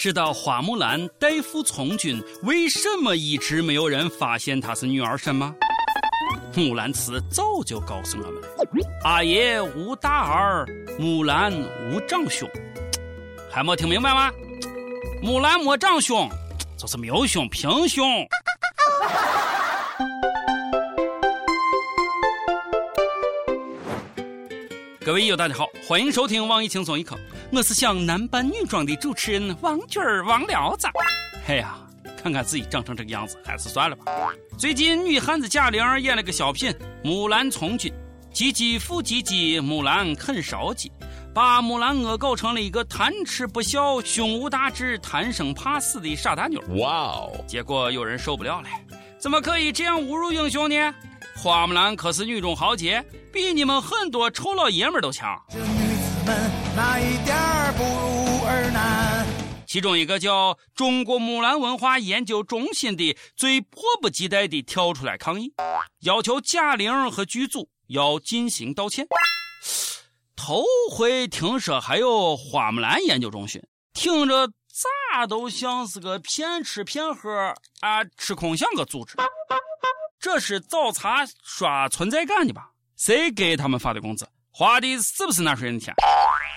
知道花木兰代父从军，为什么一直没有人发现她是女儿身吗？木兰辞早就告诉我们了：阿爷无大儿，木兰无长兄。还没听明白吗？木兰没长兄，就是没有兄，平兄。各位友，大家好，欢迎收听网易轻松一刻，我是想男扮女装的主持人王军儿王聊子。哎呀，看看自己长成这个样子，还是算了吧。最近女汉子贾玲演了个小品《木兰从军》，唧唧复唧唧，木兰啃烧鸡，把木兰恶搞成了一个贪吃不孝、胸无大志、贪生怕死的傻大妞。哇哦！结果有人受不了了，怎么可以这样侮辱英雄呢？花木兰可是女中豪杰，比你们很多臭老爷们都强。这女子们哪一点？其中一个叫中国木兰文化研究中心的最迫不及待地跳出来抗议，要求贾玲和剧组要进行道歉。头回听说还有花木兰研究中心，听着咋都像是个骗吃骗喝啊，吃空饷个组织。这是找茬刷存在感的吧？谁给他们发的工资？花的是不是纳税人的钱？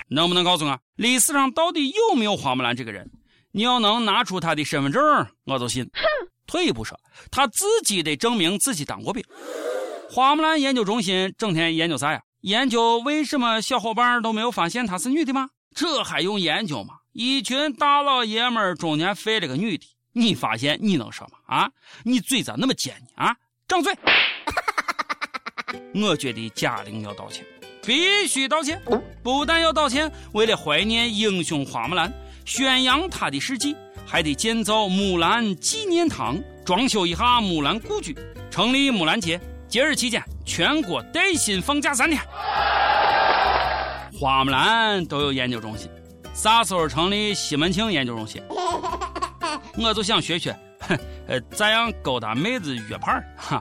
能不能告诉我，历史上到底有没有花木兰这个人？你要能拿出他的身份证，我就信。退一步说，他自己得证明自己当过兵。花木兰研究中心整天研究啥呀？研究为什么小伙伴都没有发现她是女的吗？这还用研究吗？一群大老爷们中间废了个女的，你发现你能说吗？啊，你嘴咋那么尖呢？啊？张嘴！我觉得贾玲要道歉，必须道歉。不但要道歉，为了怀念英雄花木兰，宣扬她的事迹，还得建造木兰纪念堂，装修一下木兰故居，成立木兰节。节日期间，全国带薪放假三天。花木兰都有研究中心，啥时候成立西门庆研究中心？我就想学学。哼，呃，咋样勾搭妹子约炮？哈，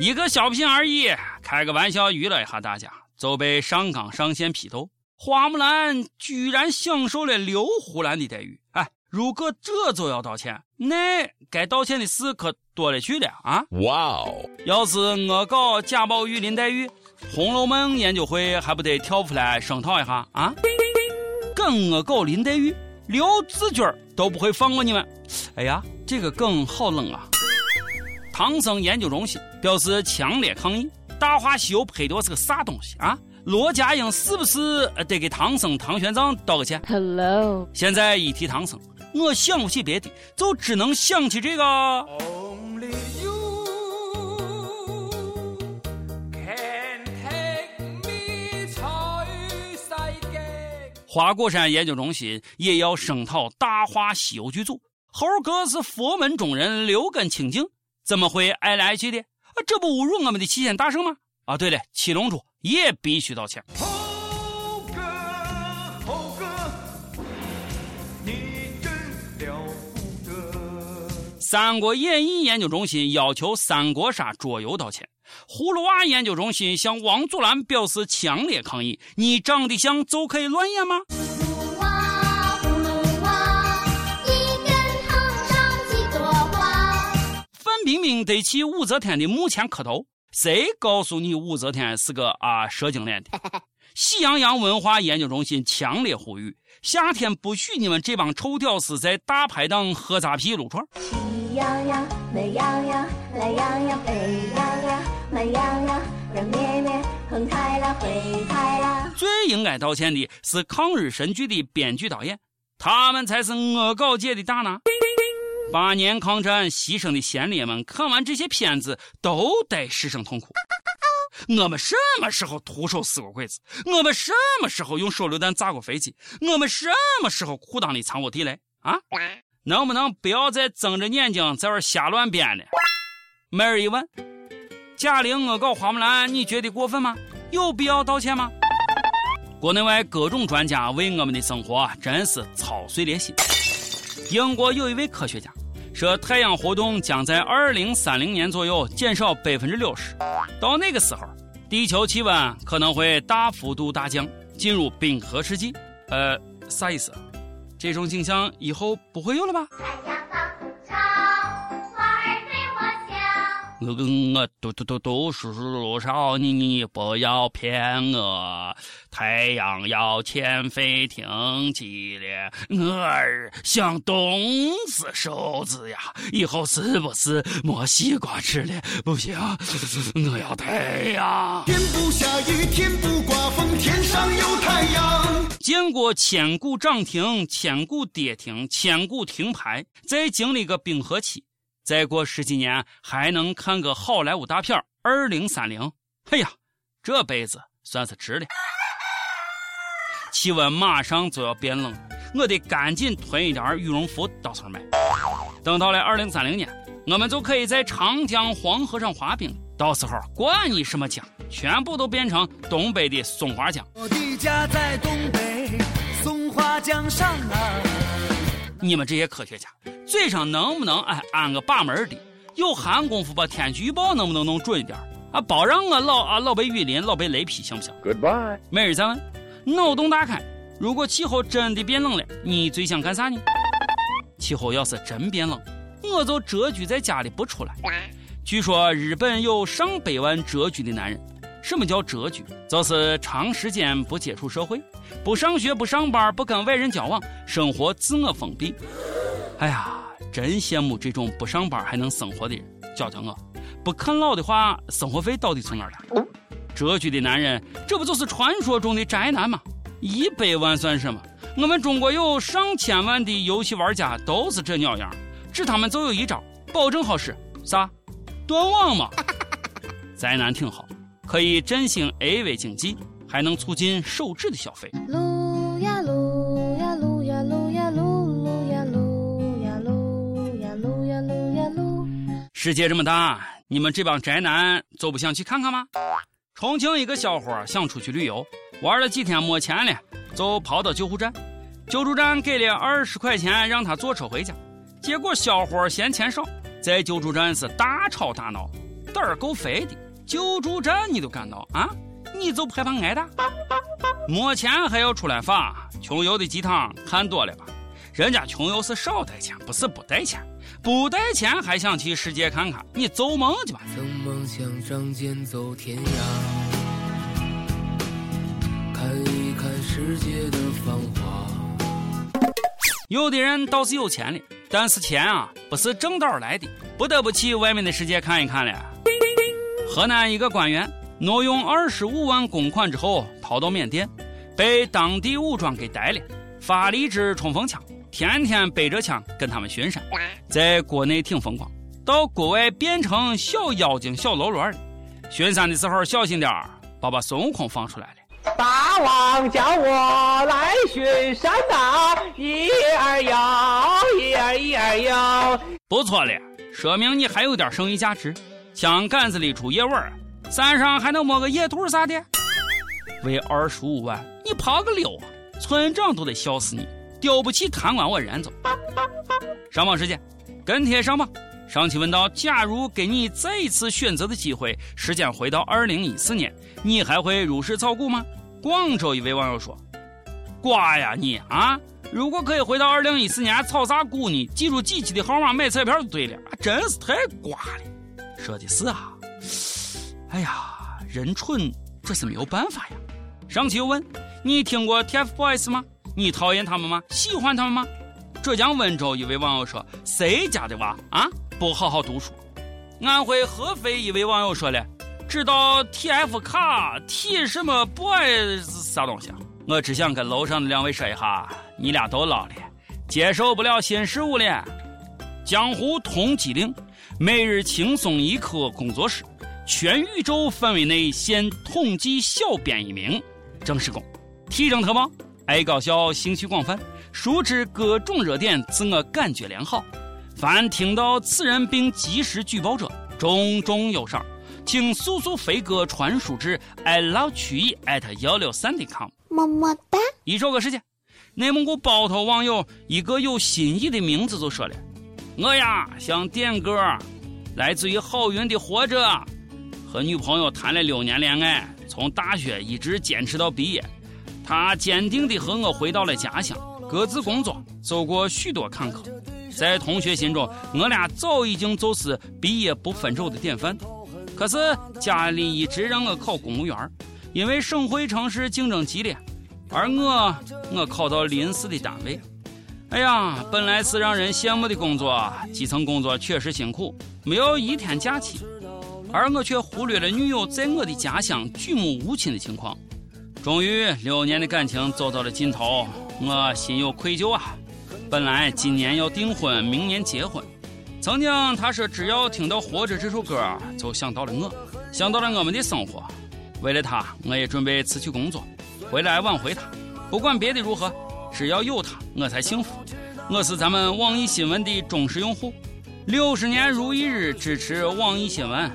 一个小品而已，开个玩笑娱乐一下大家，就被上纲上线批斗。花木兰居然享受了刘胡兰的待遇，哎，如果这就要道歉，那该道歉的事可多了去了啊！哇哦，要是我搞贾宝玉林黛玉，《红楼梦》研究会还不得跳出来声讨一下啊？跟我搞林黛玉。刘子军都不会放过你们！哎呀，这个梗好冷啊！唐僧研究中心表示强烈抗议，《大话西游》拍的是个啥东西啊？罗家英是不是得给唐僧唐玄奘道个歉？Hello，现在一提唐僧，我想不起别的，就只能想起这个。花果山研究中心也要声讨《大话西游》剧组，猴哥是佛门中人，留根清净，怎么会爱来爱去的？啊，这不侮辱我们的齐天大圣吗？啊，对了，七龙珠也必须道歉。猴哥，猴哥，你真了不得。三国演义研究中心要求三国杀桌游道歉。葫芦娃研究中心向王祖蓝表示强烈抗议：“你长得像就可以乱演吗？”范冰冰得去武则天的墓前磕头，谁告诉你武则天是个啊蛇精脸的？喜羊羊文化研究中心强烈呼吁：夏天不许你们这帮臭屌丝在大排档喝扎啤撸串。喜羊羊、美羊羊、懒羊羊、沸羊羊、慢羊羊、软绵绵、横开了、回开了。最应该道歉的是抗日神剧的编剧导演，他们才是恶搞界的大拿。八年抗战牺牲的先烈们看完这些片子都得失声痛哭。我们什么时候徒手撕过鬼子？我们什么时候用手榴弹炸过飞机？我们什么时候裤裆里藏过地雷？啊，能不能不要再睁着眼睛在这瞎乱编了？梅儿一问，贾玲恶搞花木兰，你觉得过分吗？有必要道歉吗？国内外各种专家为我们的生活真是操碎了心。英国有一位科学家。说太阳活动将在二零三零年左右减少百分之六十，到那个时候，地球气温可能会大幅度大降，进入冰河世纪。呃，啥意思？这种景象以后不会有了吧？我跟我读读读读书少，你你不要骗我。太阳要前飞停机了，我儿想冻死手指呀！以后是不是没西瓜吃了？不行，我要太阳。天不下雨，天不刮风，天上有太阳。见过千股涨停，千股跌停，千股停牌，再经历个冰河期。再过十几年，还能看个好莱坞大片二零三零》。哎呀，这辈子算是值了。气温马上就要变冷，我得赶紧囤一点羽绒服到时候买。等到了二零三零年，我们就可以在长江黄河上滑冰。到时候管你什么江，全部都变成东北的松花江。我的家在东北松花江上啊！你们这些科学家。嘴上能不能哎安个把门的？有闲工夫把天气预报能不能弄准一点啊？别让我老啊老被雨淋，老被雷劈，行不行？Goodbye。每日再问，脑洞大开。如果气候真的变冷了，你最想干啥呢？气候要是真变冷，我就蛰居在家里不出来。据说日本有上百万蛰居的男人。什么叫蛰居？就是长时间不接触社会，不上学，不上班，不跟外人交往，生活自我封闭。哎呀。真羡慕这种不上班还能生活的人。教教我，不啃老的话，生活费到底从哪儿来？蛰居的男人，这不就是传说中的宅男吗？一百万算什么？我们中国有上千万的游戏玩家都是这鸟样，指他们就有一招，保证好使，啥？断网嘛。宅男挺好，可以振兴 AV 经济，还能促进手指的消费。世界这么大，你们这帮宅男就不想去看看吗？重庆一个小伙想出去旅游，玩了几天没钱了，就跑到救护站。救助站给了二十块钱让他坐车回家，结果小伙嫌钱少，在救助站是大吵大闹，胆儿够肥的。救助站你都敢闹啊？你就害怕挨打？没钱还要出来发？穷游的鸡汤看多了吧？人家穷游是少带钱，不是不带钱。不带钱还想去世界看看？你做梦去吧！曾梦想仗剑走天涯，看一看世界的繁华。有的人倒是有钱了，但是钱啊不是正道来的，不得不去外面的世界看一看了。河南一个官员挪用二十五万公款之后逃到缅甸，被当地武装给逮了，发了一支冲锋枪。天天背着枪跟他们巡山，在国内挺风光，到国外变成小妖精、小喽啰了。巡山的时候小心点儿，别把孙悟空放出来了。大王叫我来巡山呐，一二幺，一二一二幺。不错了，说明你还有点剩余价值。枪杆子里出野味儿，山上还能摸个野兔啥的。为二十五万，你跑个溜啊！村长都得笑死你。丢不起，贪官我人走。上榜时间，跟帖上榜。上期问到：假如给你再一次选择的机会，时间回到二零一四年，你还会入市炒股吗？广州一位网友说：“瓜呀你啊！如果可以回到二零一四年，炒啥股呢？记住几期的号码买彩票就对了。真是太瓜了。说的是啊。哎呀，人蠢这是没有办法呀。上期又问：你听过 TFBOYS 吗？你讨厌他们吗？喜欢他们吗？浙江温州一位网友说：“谁家的娃啊，不好好读书？”安徽合肥一位网友说了：“知道 T F 卡 T 什么 boys 啥东西？”我只想跟楼上的两位说一下，你俩都老了，接受不了新事物了。江湖通缉令，每日轻松一刻工作室，全宇宙范围内现统计小编一名，正式工，提升特报。爱搞笑，兴趣广泛，熟知各种热点，自我感觉良好。凡听到此人并及时举报者，重重有赏，请速速飞鸽传书至 i love 曲艺 at 幺六三点 .com。么么哒。一首歌时间，内蒙古包头网友一个有新意的名字就说了：“我呀想点歌，来自于郝云的《活着》，和女朋友谈了六年恋爱，从大学一直坚持到毕业。”他坚定地和我回到了家乡，各自工作，走过许多坎坷。在同学心中，我俩早已经就是毕业不分手的典范。可是家里一直让我考公务员，因为省会城市竞争激烈，而我我考到临市的单位。哎呀，本来是让人羡慕的工作，基层工作确实辛苦，没有一天假期，而我却忽略了女友在我的家乡举目无亲的情况。终于，六年的感情走到了尽头，我心有愧疚啊。本来今年要订婚，明年结婚。曾经他说，只要听到《活着》这首歌，就想到了我，想到了我们的生活。为了他，我也准备辞去工作，回来挽回他。不管别的如何，只要有他，我才幸福。我是咱们网易新闻的忠实用户，六十年如一日支持网易新闻。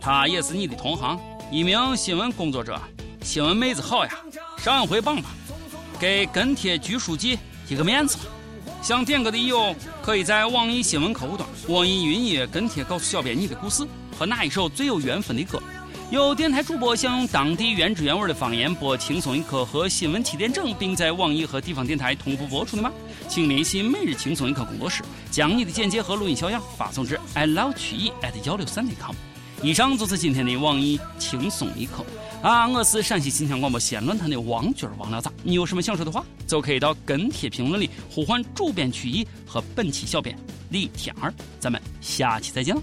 他也是你的同行，一名新闻工作者。新闻妹子好呀，上一回棒棒，给跟帖局书记一个面子吧。想点歌的友可以在网易新闻客户端、网易云音乐跟帖告诉小编你的故事和哪一首最有缘分的歌。有电台主播想用当地原汁原味的方言播《轻松一刻》和新闻七点整，并在网易和地方电台同步播出的吗？请联系每日轻松一刻工作室，将你的简介和录音小样发送至 i love 曲艺 at 幺六三点 com。以上就是今天的网易轻松一刻。啊，我是陕西秦腔广播西安论坛的王军王聊咋？你有什么想说的话，就可以到跟帖评论里呼唤主编曲艺和本期小编李天儿。咱们下期再见了。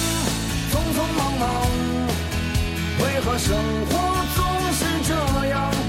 茫茫。为何生活总是这样？